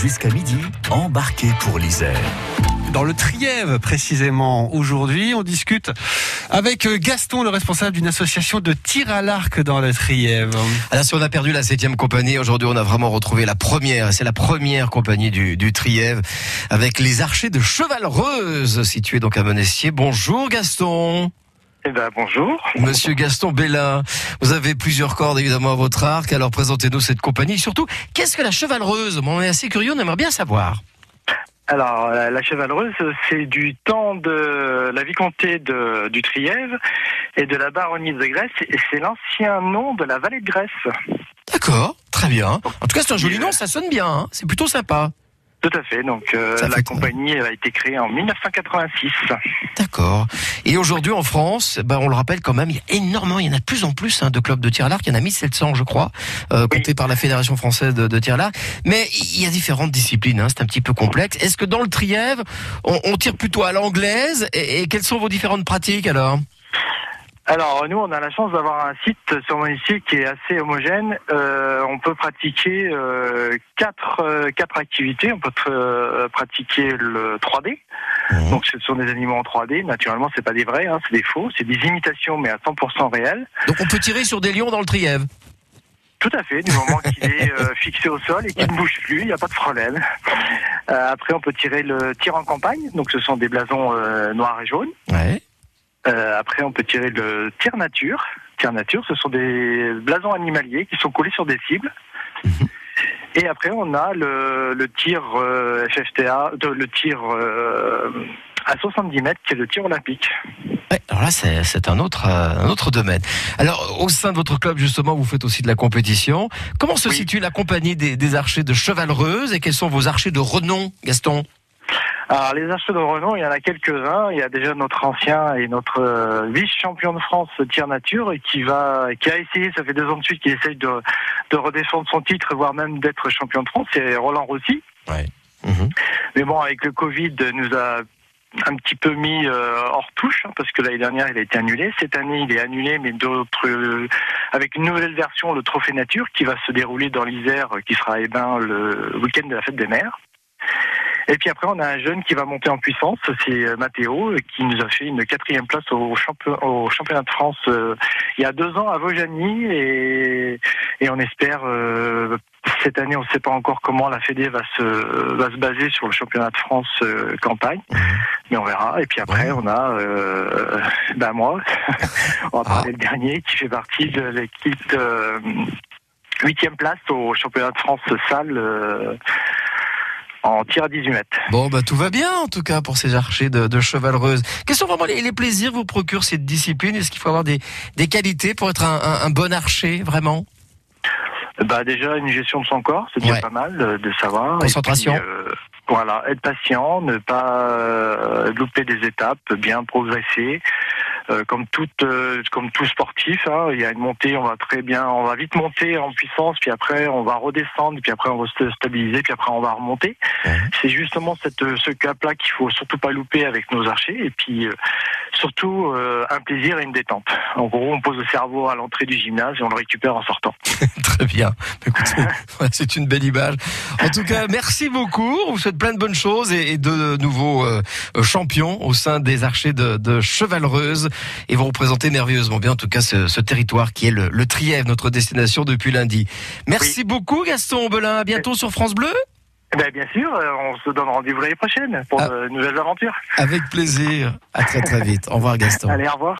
Jusqu'à midi, embarquez pour l'Isère. Dans le Trièvre, précisément, aujourd'hui, on discute avec Gaston, le responsable d'une association de tir à l'arc dans le Trièvre. Alors si on a perdu la septième compagnie, aujourd'hui on a vraiment retrouvé la première. C'est la première compagnie du, du Trièvre avec les archers de Chevalreuse, situés donc à Monestier. Bonjour Gaston. Eh ben, bonjour. Monsieur Gaston Bellin, vous avez plusieurs cordes évidemment à votre arc, alors présentez-nous cette compagnie. Surtout, qu'est-ce que la chevalereuse? On est assez curieux, on aimerait bien savoir. Alors, la, la chevalereuse, c'est du temps de la vicomté de, du Trièvre et de la baronnie de Grèce, et c'est l'ancien nom de la vallée de Grèce. D'accord, très bien. En tout cas, c'est un joli nom, ça sonne bien, hein. c'est plutôt sympa. Tout à fait. Donc, euh, la fait- compagnie elle a été créée en 1986. D'accord. Et aujourd'hui en France, ben, on le rappelle quand même, il y a énormément, il y en a de plus en plus hein, de clubs de tir à l'arc. Il y en a 1700, je crois, euh, comptés par la Fédération française de, de tir à l'arc. Mais il y a différentes disciplines, hein, c'est un petit peu complexe. Est-ce que dans le trièvre, on, on tire plutôt à l'anglaise? Et, et quelles sont vos différentes pratiques alors? Alors, nous, on a la chance d'avoir un site sur Monestier qui est assez homogène. Euh, on peut pratiquer euh, quatre, euh, quatre activités. On peut euh, pratiquer le 3D. Mhm. Donc, ce sont des animaux en 3D. Naturellement, c'est pas des vrais, hein, c'est des faux. C'est des imitations, mais à 100% réelles. Donc on peut tirer sur des lions dans le trièvre. Tout à fait, du moment qu'il est euh, fixé au sol et qu'il ne bouge plus, il n'y a pas de problème. Euh, après, on peut tirer le tir en campagne, donc ce sont des blasons euh, noirs et jaunes. Ouais. Euh, après, on peut tirer le tir nature. Tir nature, ce sont des blasons animaliers qui sont collés sur des cibles. Et après, on a le, le tir euh, FFTA, de- le tir euh, à 70 mètres, qui est le tir olympique. Ouais, alors là, c'est un autre, euh, un autre domaine. Alors, au sein de votre club, justement, vous faites aussi de la compétition. Comment se Oui. situe la compagnie des, des archers de Chevalreuse et quels sont vos archers de renom, Gaston? Alors, les archers de renom, il y en a quelques-uns. Il y a déjà notre ancien et notre euh, vice-champion de France tir nature qui va, qui a essayé, ça fait deux ans de suite, qu'il essaye de, de redescendre son titre, voire même d'être champion de France. C'est Roland Rossi. Mhm. Mais bon, avec le Covid, nous a un petit peu mis euh, hors touche, hein, parce que l'année dernière, il a été annulé. Cette année, il est annulé, mais d'autres, euh, avec une nouvelle version, le Trophée Nature, qui va se dérouler dans l'Isère, euh, qui sera à Hébin le week-end de la fête des mères. Et puis après, on a un jeune qui va monter en puissance, c'est euh, Mathéo, euh, qui nous a fait une quatrième place au, champion- au championnat de France euh, il y a deux ans à Vaujany, et, et on espère euh, cette année, on ne sait pas encore comment la Fédé va se va se baser sur le championnat de France euh, campagne, mais on verra. Et puis après, Ouais. on a euh, ben moi, on va Ah. parler le dernier qui fait partie de l'équipe huitième place au championnat de France salle en tir à 18 mètres. Bon, bah tout va bien en tout cas pour ces archers de, de Chevalreuse. Quels sont vraiment les, les plaisirs que vous procure cette discipline? Est-ce qu'il faut avoir des, des qualités pour être un, un- un bon archer, vraiment? Bah déjà une gestion de son corps, c'est déjà Ouais. pas mal de savoir. Concentration. puis, euh, voilà, être patient, ne pas euh, louper des étapes, bien progresser. Euh, comme toute, euh, comme tout sportif, hein, il y a une montée, on va très bien, on va vite monter en puissance, puis après on va redescendre, puis après on va se stabiliser, puis après on va remonter. C'est justement cette, ce cap-là qu'il faut surtout pas louper avec nos archers, et puis euh, surtout euh, un plaisir et une détente. En gros, on pose le cerveau à l'entrée du gymnase et on le récupère en sortant. Très bien. C'est une belle image. En tout cas, merci beaucoup. On vous souhaite plein de bonnes choses et, et de nouveaux euh, champions au sein des archers de, de Chevalreuse. Et vous représentez merveilleusement bien, en tout cas, ce, ce territoire qui est le, le Trièvre, notre destination depuis lundi. Merci beaucoup, Gaston Obelin. À bientôt sur France Bleu. Eh Ben, bien sûr, euh, on se donne rendez-vous l'année prochaine pour Ah. de nouvelles aventures. Avec plaisir. À très très vite. Au revoir, Gaston. Allez, au revoir.